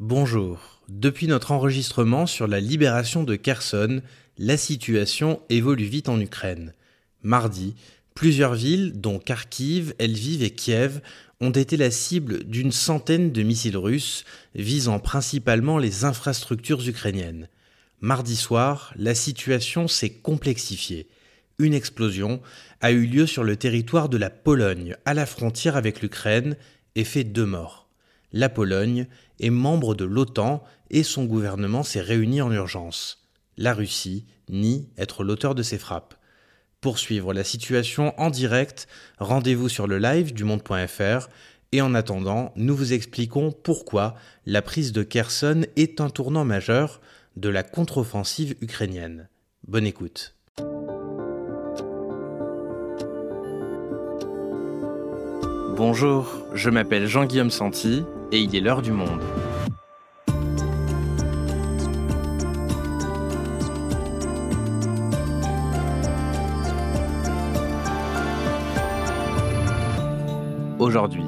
Bonjour. Depuis notre enregistrement sur la libération de Kherson, la situation évolue vite en Ukraine. Mardi, plusieurs villes, dont Kharkiv, Lviv et Kiev, ont été la cible d'une centaine de missiles russes visant principalement les infrastructures ukrainiennes. Mardi soir, la situation s'est complexifiée. Une explosion a eu lieu sur le territoire de la Pologne, à la frontière avec l'Ukraine, et fait deux morts. La Pologne est membre de l'OTAN et son gouvernement s'est réuni en urgence. La Russie nie être l'auteur de ces frappes. Pour suivre la situation en direct, rendez-vous sur le live du monde.fr et en attendant, nous vous expliquons pourquoi la prise de Kherson est un tournant majeur de la contre-offensive ukrainienne. Bonne écoute. Bonjour, je m'appelle Jean-Guillaume Santi et il est l'heure du monde. Aujourd'hui,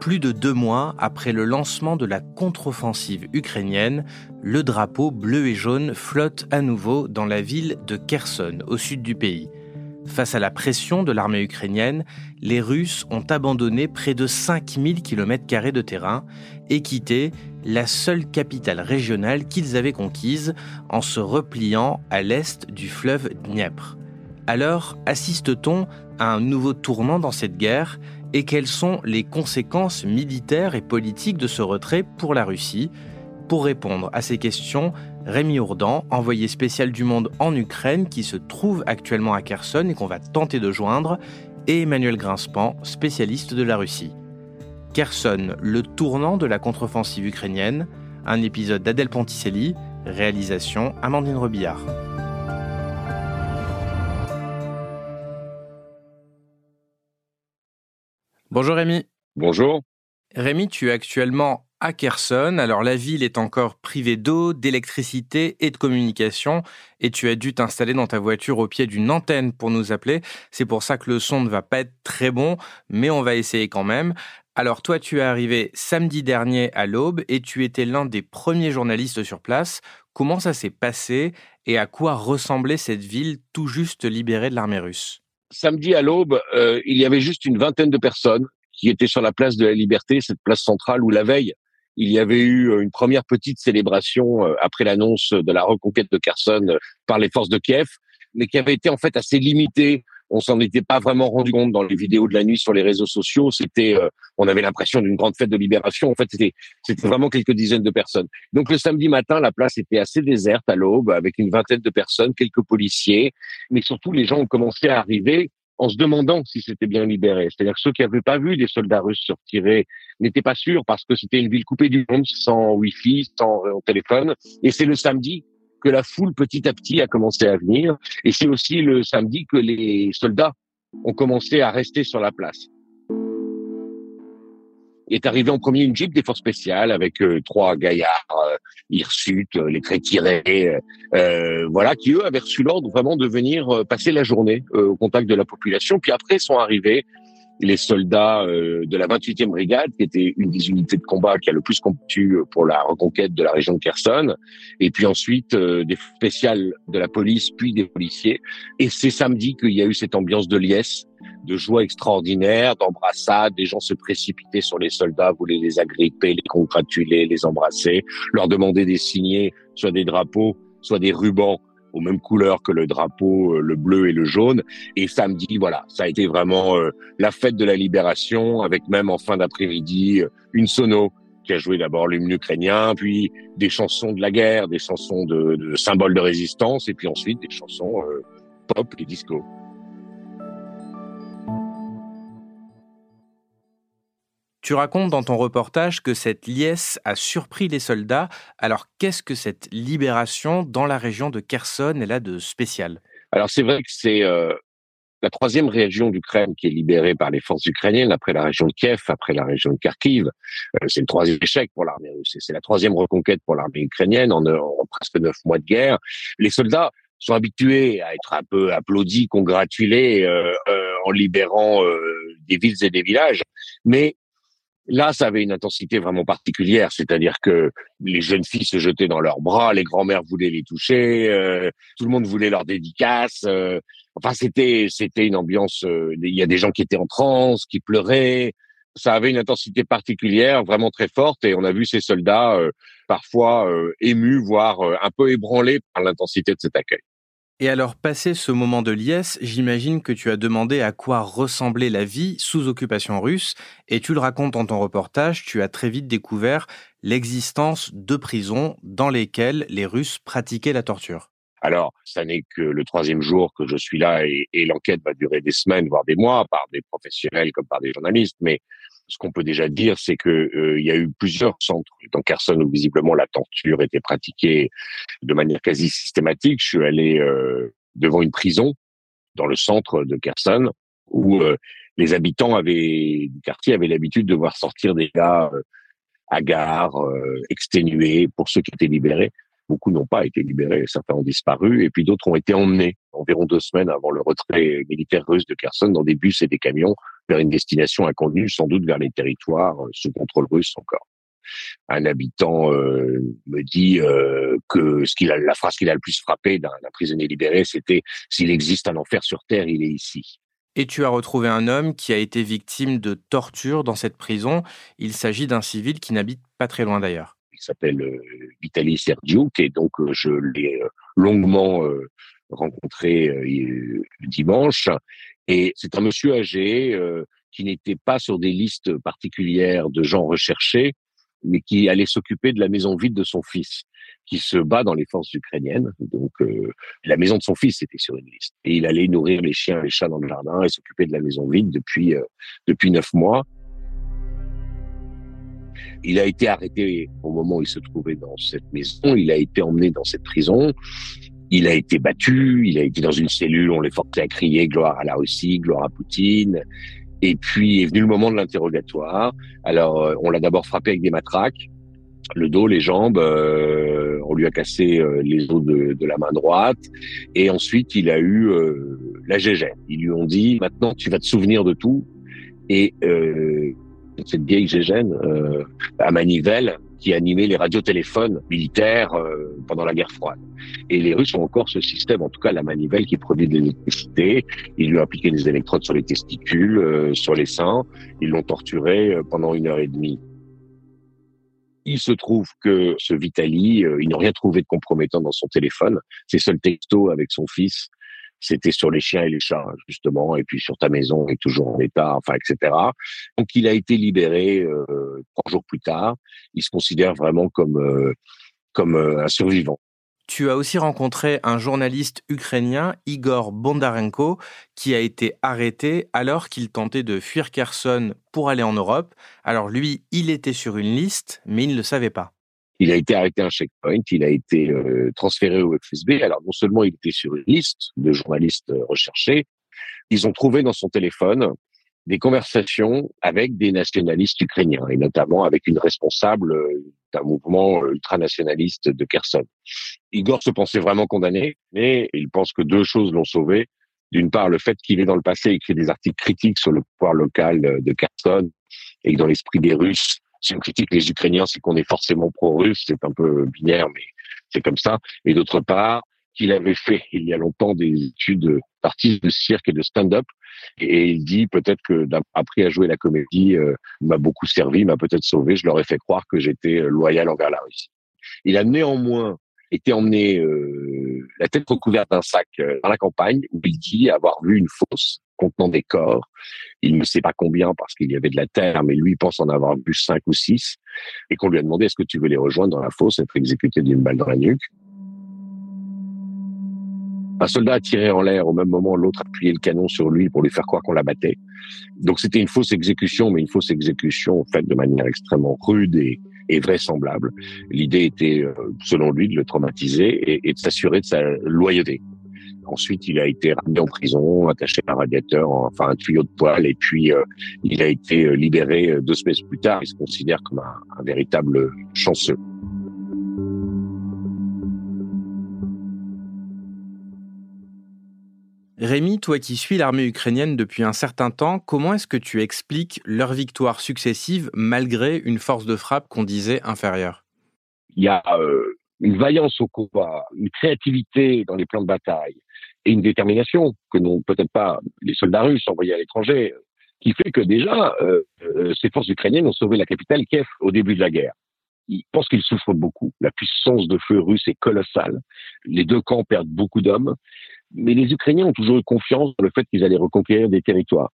plus de deux mois après le lancement de la contre-offensive ukrainienne, le drapeau bleu et jaune flotte à nouveau dans la ville de Kherson, au sud du pays. Face à la pression de l'armée ukrainienne, les Russes ont abandonné près de 5000 km de terrain et quitté la seule capitale régionale qu'ils avaient conquise en se repliant à l'est du fleuve Dniepr. Alors, assiste-t-on à un nouveau tournant dans cette guerre et quelles sont les conséquences militaires et politiques de ce retrait pour la Russie? Pour répondre à ces questions, Rémi Ourdan, envoyé spécial du Monde en Ukraine, qui se trouve actuellement à Kherson et qu'on va tenter de joindre, et Emmanuel Grinspan, spécialiste de la Russie. Kherson, le tournant de la contre-offensive ukrainienne, un épisode d'Adèle Ponticelli, réalisation Amandine Robillard. Bonjour Rémi. Bonjour. Rémi, tu es actuellement à. Alors la ville est encore privée d'eau, d'électricité et de communication et tu as dû t'installer dans ta voiture au pied d'une antenne pour nous appeler. C'est pour ça que le son ne va pas être très bon, mais on va essayer quand même. Alors toi, tu es arrivé samedi dernier à l'aube et tu étais l'un des premiers journalistes sur place. Comment ça s'est passé et à quoi ressemblait cette ville tout juste libérée de l'armée russe? Samedi à l'aube, euh, il y avait juste une vingtaine de personnes qui étaient sur la place de la Liberté, cette place centrale où la veille, il y avait eu euh, une première petite célébration euh, après l'annonce de la reconquête de Kherson euh, par les forces de Kiev, mais qui avait été en fait assez limitée. On s'en était pas vraiment rendu compte dans les vidéos de la nuit sur les réseaux sociaux. C'était, on avait l'impression d'une grande fête de libération. En fait, c'était, c'était vraiment quelques dizaines de personnes. Donc le samedi matin, la place était assez déserte à l'aube, avec une vingtaine de personnes, quelques policiers, mais surtout les gens ont commencé à arriver en se demandant si c'était bien libéré. C'est-à-dire que ceux qui n'avaient pas vu des soldats russes se retirer n'étaient pas sûrs parce que c'était une ville coupée du monde, sans Wi-Fi, sans euh, téléphone. Et c'est le samedi que la foule petit à petit a commencé à venir. Et c'est aussi le samedi que les soldats ont commencé à rester sur la place est arrivé en premier une Jeep des forces spéciales avec euh, trois gaillards, euh, hirsutes, euh, les traits tirés, euh, voilà, qui eux avaient reçu l'ordre vraiment de venir passer la journée au contact de la population. Puis après sont arrivés les soldats de la 28e brigade, qui était une des unités de combat qui a le plus combattu pour la reconquête de la région de Kherson, et puis ensuite des spéciales de la police, puis des policiers. Et c'est samedi qu'il y a eu cette ambiance de liesse de joie extraordinaire, d'embrassade. Des gens se précipitaient sur les soldats, voulaient les agripper, les congratuler, les embrasser, leur demander des signés, soit des drapeaux, soit des rubans aux mêmes couleurs que le drapeau, euh, le bleu et le jaune. Et samedi, voilà, ça a été vraiment euh, la fête de la libération, avec même en fin d'après-midi euh, une sono qui a joué d'abord l'hymne ukrainien, puis des chansons de la guerre, des chansons de, symboles de résistance, et puis ensuite des chansons pop et disco. Tu racontes dans ton reportage que cette liesse a surpris les soldats. Alors qu'est-ce que cette libération dans la région de Kherson est là de spécial? Alors c'est vrai que c'est euh, la troisième région d'Ukraine qui est libérée par les forces ukrainiennes après la région de Kiev, après la région de Kharkiv. Euh, c'est le troisième échec pour l'armée russe. C'est la troisième reconquête pour l'armée ukrainienne en, presque neuf mois de guerre. Les soldats sont habitués à être un peu applaudis, congratulés euh, en libérant des villes et des villages, mais Là, ça avait une intensité vraiment particulière, c'est-à-dire que les jeunes filles se jetaient dans leurs bras, les grands-mères voulaient les toucher, euh, tout le monde voulait leur dédicace. Euh, enfin, c'était c'était une ambiance. Euh, il y a des gens qui étaient en transe, qui pleuraient. Ça avait une intensité particulière, vraiment très forte, et on a vu ces soldats parfois émus, voire un peu ébranlés par l'intensité de cet accueil. Et alors, passé ce moment de liesse, j'imagine que tu as demandé à quoi ressemblait la vie sous occupation russe, et tu le racontes dans ton reportage, tu as très vite découvert l'existence de prisons dans lesquelles les Russes pratiquaient la torture. Alors, ça n'est que le troisième jour que je suis là et, et l'enquête va durer des semaines, voire des mois, par des professionnels comme par des journalistes. Mais ce qu'on peut déjà dire, c'est que euh, il y a eu plusieurs centres dans Kherson où visiblement la torture était pratiquée de manière quasi systématique. Je suis allé euh, devant une prison dans le centre de Kherson où euh, les habitants avaient du quartier avaient l'habitude de voir sortir des gars hagards, exténués pour ceux qui étaient libérés. Beaucoup n'ont pas été libérés, certains ont disparu, et puis d'autres ont été emmenés environ deux semaines avant le retrait militaire russe de Kherson dans des bus et des camions vers une destination inconnue, sans doute vers les territoires euh, sous contrôle russe encore. Un habitant euh, me dit euh, que ce qu'il a, la phrase qu'il a le plus frappé d'un prisonnier libéré, c'était s'il existe un enfer sur terre, il est ici. Et tu as retrouvé un homme qui a été victime de torture dans cette prison. Il s'agit d'un civil qui n'habite pas très loin d'ailleurs il s'appelle euh, Vitaly Serdiuk et donc euh, je l'ai euh, longuement rencontré dimanche. Et c'est un monsieur âgé qui n'était pas sur des listes particulières de gens recherchés, mais qui allait s'occuper de la maison vide de son fils, qui se bat dans les forces ukrainiennes. Donc, la maison de son fils était sur une liste. Et il allait nourrir les chiens et les chats dans le jardin et s'occuper de la maison vide depuis depuis neuf mois. Il a été arrêté au moment où il se trouvait dans cette maison. Il a été emmené dans cette prison. Il a été battu. Il a été dans une cellule. On les forçait à crier gloire à la Russie, gloire à Poutine. Et puis est venu le moment de l'interrogatoire. Alors, euh, on l'a d'abord frappé avec des matraques, le dos, les jambes. Euh, on lui a cassé euh, les os de, de, la main droite. Et ensuite, il a eu la gégène. Ils lui ont dit maintenant, tu vas te souvenir de tout. Et cette vieille gégène euh, à manivelle qui animait les radiotéléphones militaires euh, pendant la guerre froide. Et les Russes ont encore ce système, en tout cas la manivelle qui produit de l'électricité. Ils lui ont appliqué des électrodes sur les testicules, euh, sur les seins. Ils l'ont torturé pendant une heure et demie. Il se trouve que ce Vitali, ils n'ont rien trouvé de compromettant dans son téléphone. Ses seuls textos avec son fils c'était sur les chiens et les chats justement, et puis sur ta maison est toujours en état, enfin etc. Donc il a été libéré euh, trois jours plus tard. Il se considère vraiment comme euh, comme euh, un survivant. Tu as aussi rencontré un journaliste ukrainien, Igor Bondarenko, qui a été arrêté alors qu'il tentait de fuir Kherson pour aller en Europe. Alors lui, il était sur une liste, mais il ne le savait pas. Il a été arrêté à un checkpoint, il a été euh, transféré au FSB. Alors non seulement il était sur une liste de journalistes euh, recherchés, ils ont trouvé dans son téléphone des conversations avec des nationalistes ukrainiens et notamment avec une responsable euh, d'un mouvement ultranationaliste de Kherson. Igor se pensait vraiment condamné, mais il pense que deux choses l'ont sauvé. D'une part, le fait qu'il ait dans le passé écrit des articles critiques sur le pouvoir local de Kherson et dans l'esprit des Russes, si on critique les Ukrainiens, c'est qu'on est forcément pro-russe, c'est un peu binaire, mais c'est comme ça. Et d'autre part, qu'il avait fait il y a longtemps des études d'artiste de cirque et de stand-up. Et il dit peut-être que d'après à jouer la comédie, euh, m'a beaucoup servi, m'a peut-être sauvé. Je leur ai fait croire que j'étais euh, loyal envers la Russie. Il a néanmoins été emmené euh, la tête recouverte d'un sac euh, dans la campagne où il dit avoir vu une fosse contenant des corps. Il ne sait pas combien parce qu'il y avait de la terre, mais lui pense en avoir vu cinq ou six, et qu'on lui a demandé est-ce que tu veux les rejoindre dans la fosse, être exécuté d'une balle dans la nuque? Un soldat a tiré en l'air au même moment, l'autre a appuyé le canon sur lui pour lui faire croire qu'on l'abattait. Donc c'était une fausse exécution, mais une fausse exécution faite de manière extrêmement rude et, vraisemblable. L'idée était, euh, selon lui, de le traumatiser et, de s'assurer de sa loyauté. Ensuite, il a été ramené en prison, attaché à un radiateur, enfin un tuyau de poêle, et puis euh, il a été euh, libéré deux semaines plus tard. Il se considère comme un, un véritable chanceux. Rémi, toi qui suis l'armée ukrainienne depuis un certain temps, comment est-ce que tu expliques leurs victoires successives malgré une force de frappe qu'on disait inférieure? Il y a euh, une vaillance au combat, une créativité dans les plans de bataille et une détermination que n'ont peut-être pas les soldats russes envoyés à l'étranger, qui fait que déjà, euh, euh, ces forces ukrainiennes ont sauvé la capitale Kiev au début de la guerre. Ils pensent qu'ils souffrent beaucoup. La puissance de feu russe est colossale. Les deux camps perdent beaucoup d'hommes. Mais les Ukrainiens ont toujours eu confiance dans le fait qu'ils allaient reconquérir des territoires.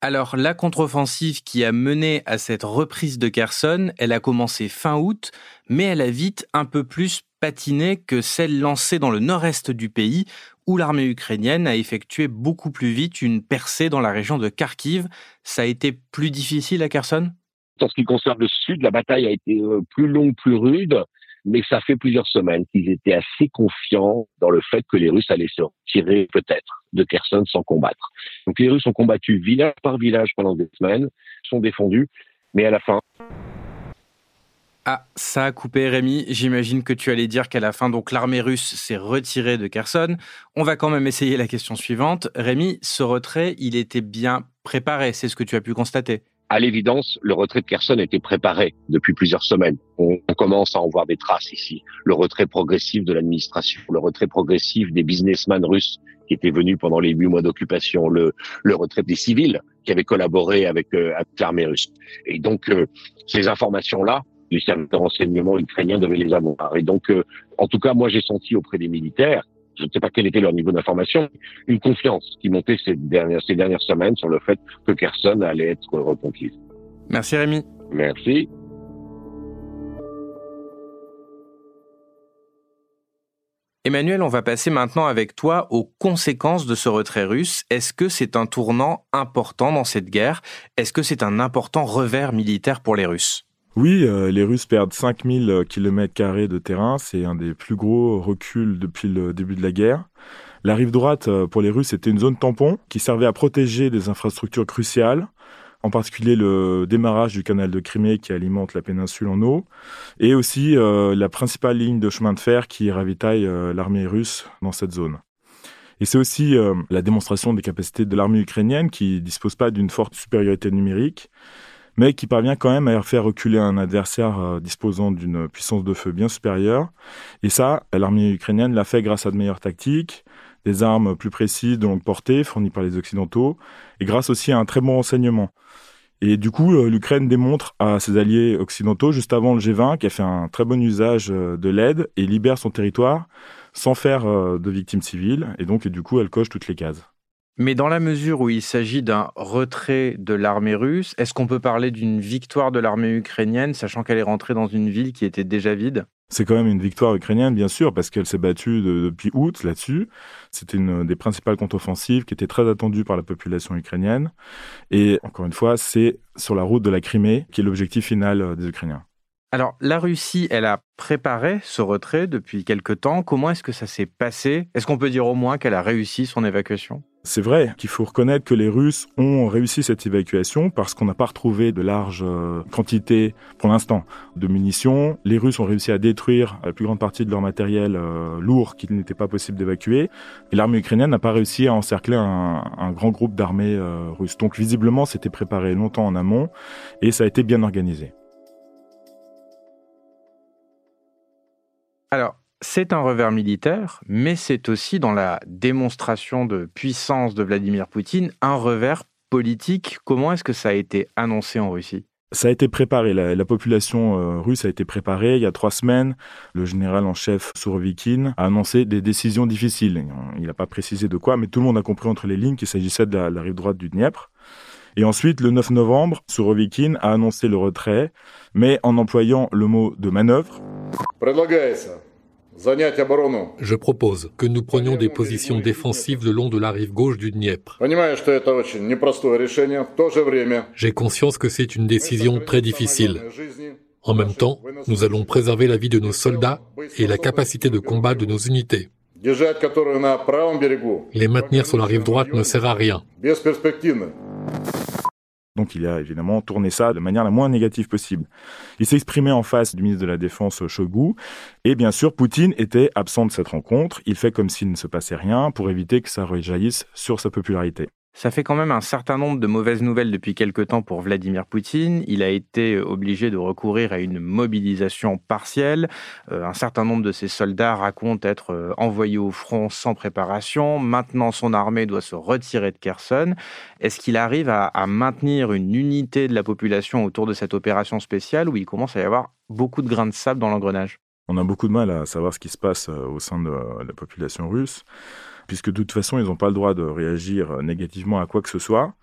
Alors, la contre-offensive qui a mené à cette reprise de Kherson, elle a commencé fin août, mais elle a vite un peu plus patiné que celle lancée dans le nord-est du pays, où l'armée ukrainienne a effectué beaucoup plus vite une percée dans la région de Kharkiv. Ça a été plus difficile à Kherson En ce qui concerne le sud, la bataille a été euh, plus longue, plus rude mais ça fait plusieurs semaines qu'ils étaient assez confiants dans le fait que les Russes allaient se retirer peut-être de Kherson sans combattre. Donc les Russes ont combattu village par village pendant des semaines, sont défendus, mais à la fin... Ah, ça a coupé Rémi. J'imagine que tu allais dire qu'à la fin, donc l'armée russe s'est retirée de Kherson. On va quand même essayer la question suivante. Rémi, ce retrait, il était bien préparé, c'est ce que tu as pu constater à l'évidence, le retrait de Kherson était préparé depuis plusieurs semaines. On, commence à en voir des traces ici. Le retrait progressif de l'administration, le retrait progressif des businessmen russes qui étaient venus pendant les huit mois d'occupation, le, retrait des civils qui avaient collaboré avec, euh, l'armée russe. Et donc, euh, ces informations-là, les services de renseignement ukrainiens devaient les avoir. Et donc, euh, en tout cas, moi, j'ai senti auprès des militaires je ne sais pas quel était leur niveau d'information, une confiance qui montait ces dernières, ces dernières semaines sur le fait que Kherson allait être reconquise. Merci Rémi. Merci. Emmanuel, on va passer maintenant avec toi aux conséquences de ce retrait russe. Est-ce que c'est un tournant important dans cette guerre? Est-ce que c'est un important revers militaire pour les Russes? Oui, euh, les Russes perdent 5000 km de terrain, c'est un des plus gros reculs depuis le début de la guerre. La rive droite, euh, pour les Russes, était une zone tampon qui servait à protéger des infrastructures cruciales, en particulier le démarrage du canal de Crimée qui alimente la péninsule en eau, et aussi euh, la principale ligne de chemin de fer qui ravitaille l'armée russe dans cette zone. Et c'est aussi la démonstration des capacités de l'armée ukrainienne qui dispose pas d'une forte supériorité numérique, mais qui parvient quand même à faire reculer un adversaire euh, disposant d'une puissance de feu bien supérieure. Et ça, l'armée ukrainienne l'a fait grâce à de meilleures tactiques, des armes plus précises de longue portée fournies par les Occidentaux, et grâce aussi à un très bon renseignement. Et du coup, euh, l'Ukraine démontre à ses alliés occidentaux, juste avant le G20, qu'elle fait un très bon usage euh, de l'aide et libère son territoire sans faire de victimes civiles. Et donc, du coup, elle coche toutes les cases. Mais dans la mesure où il s'agit d'un retrait de l'armée russe, est-ce qu'on peut parler d'une victoire de l'armée ukrainienne, sachant qu'elle est rentrée dans une ville qui était déjà vide? C'est quand même une victoire ukrainienne, bien sûr, parce qu'elle s'est battue depuis août là-dessus. C'était une des principales contre-offensives qui était très attendue par la population ukrainienne. Et encore une fois, c'est sur la route de la Crimée qui est l'objectif final euh, des Ukrainiens. Alors, la Russie, elle a préparé ce retrait depuis quelque temps. Comment est-ce que ça s'est passé? Est-ce qu'on peut dire au moins qu'elle a réussi son évacuation? C'est vrai qu'il faut reconnaître que les Russes ont réussi cette évacuation parce qu'on n'a pas retrouvé de larges euh, quantités, pour l'instant, de munitions. Les Russes ont réussi à détruire la plus grande partie de leur matériel euh, lourd qu'il n'était pas possible d'évacuer. Et l'armée ukrainienne n'a pas réussi à encercler un, grand groupe d'armées euh, russes. Donc visiblement, c'était préparé longtemps en amont et ça a été bien organisé. C'est un revers militaire, mais c'est aussi dans la démonstration de puissance de Vladimir Poutine un revers politique. Comment est-ce que ça a été annoncé en Russie? Ça a été préparé, la, population euh, russe a été préparée. Il y a trois semaines, le général en chef Sourovikine a annoncé des décisions difficiles. Il n'a pas précisé de quoi, mais tout le monde a compris entre les lignes qu'il s'agissait de la, rive droite du Dniepr. Et ensuite, le 9 novembre, Sourovikine a annoncé le retrait, mais en employant le mot de manœuvre. Je propose que nous prenions des positions défensives le long de la rive gauche du Dniepr. J'ai conscience que c'est une décision très difficile. En même temps, nous allons préserver la vie de nos soldats et la capacité de combat de nos unités. Les maintenir sur la rive droite ne sert à rien. Donc il a évidemment tourné ça de manière la moins négative possible. Il s'est exprimé en face du ministre de la Défense Shoigu et bien sûr Poutine était absent de cette rencontre. Il fait comme s'il ne se passait rien pour éviter que ça rejaillisse sur sa popularité. Ça fait quand même un certain nombre de mauvaises nouvelles depuis quelque temps pour Vladimir Poutine. Il a été obligé de recourir à une mobilisation partielle. Euh, un certain nombre de ses soldats racontent être euh, envoyés au front sans préparation. Maintenant, son armée doit se retirer de Kherson. Est-ce qu'il arrive à, maintenir une unité de la population autour de cette opération spéciale où il commence à y avoir beaucoup de grains de sable dans l'engrenage? On a beaucoup de mal à savoir ce qui se passe euh, au sein de la population russe puisque de toute façon, ils n'ont pas le droit de réagir euh, négativement à quoi que ce soit.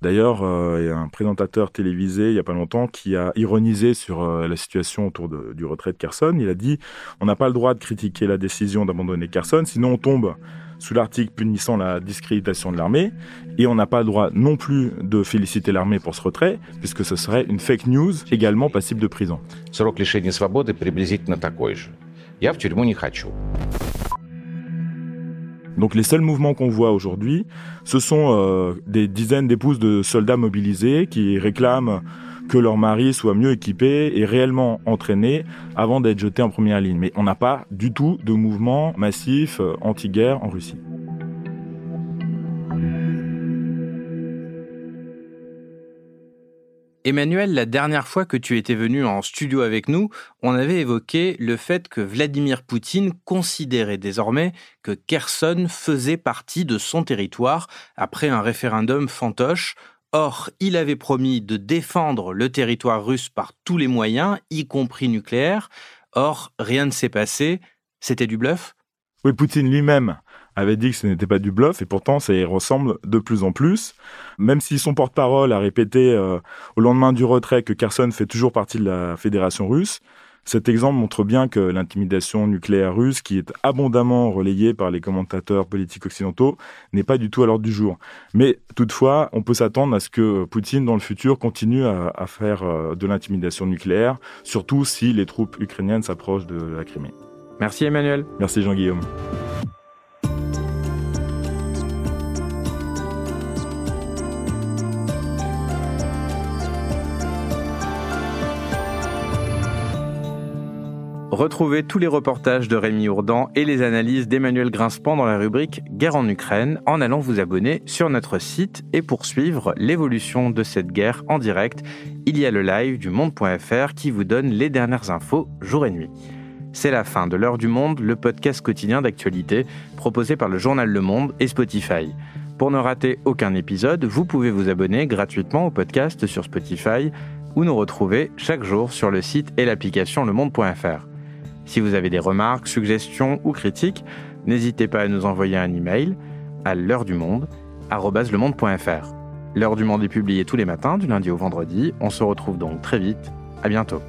D'ailleurs, euh, il y a un présentateur télévisé il n'y a pas longtemps qui a ironisé sur euh, la situation autour du retrait de Kherson. Il a dit on n'a pas le droit de critiquer la décision d'abandonner Kherson, sinon on tombe sous l'article punissant la discréditation de l'armée, et on n'a pas le droit non plus de féliciter l'armée pour ce retrait, puisque ce serait une fake news également passible de prison. Срок лишения свободы приблизительно такой же. Я в тюрьму не хочу. Donc les seuls mouvements qu'on voit aujourd'hui, ce sont euh, des dizaines d'épouses de soldats mobilisés qui réclament que leur mari soit mieux équipé et réellement entraîné avant d'être jeté en première ligne. Mais on n'a pas du tout de mouvement massif euh, anti-guerre en Russie. Emmanuel, la dernière fois que tu étais venu en studio avec nous, on avait évoqué le fait que Vladimir Poutine considérait désormais que Kherson faisait partie de son territoire après un référendum fantoche. Or, il avait promis de défendre le territoire russe par tous les moyens, y compris nucléaires. Or, rien ne s'est passé. C'était du bluff? Oui, Poutine lui-même avait dit que ce n'était pas du bluff, et pourtant ça y ressemble de plus en plus. Même si son porte-parole a répété euh, au lendemain du retrait que Kherson fait toujours partie de la Fédération russe, cet exemple montre bien que l'intimidation nucléaire russe, qui est abondamment relayée par les commentateurs politiques occidentaux, n'est pas du tout à l'ordre du jour. Mais toutefois, on peut s'attendre à ce que Poutine, dans le futur, continue à, à faire euh, de l'intimidation nucléaire, surtout si les troupes ukrainiennes s'approchent de la Crimée. Merci Emmanuel. Merci Jean-Guillaume. Retrouvez tous les reportages de Rémi Ourdan et les analyses d'Emmanuel Grinspan dans la rubrique Guerre en Ukraine en allant vous abonner sur notre site et poursuivre l'évolution de cette guerre en direct. Il y a le live du monde.fr qui vous donne les dernières infos jour et nuit. C'est la fin de l'heure du monde, le podcast quotidien d'actualité proposé par le journal Le Monde et Spotify. Pour ne rater aucun épisode, vous pouvez vous abonner gratuitement au podcast sur Spotify ou nous retrouver chaque jour sur le site et l'application lemonde.fr. Si vous avez des remarques, suggestions ou critiques, n'hésitez pas à nous envoyer un email à l'heure du monde @lemonde.fr. L'heure du monde est publiée tous les matins du lundi au vendredi. On se retrouve donc très vite. À bientôt.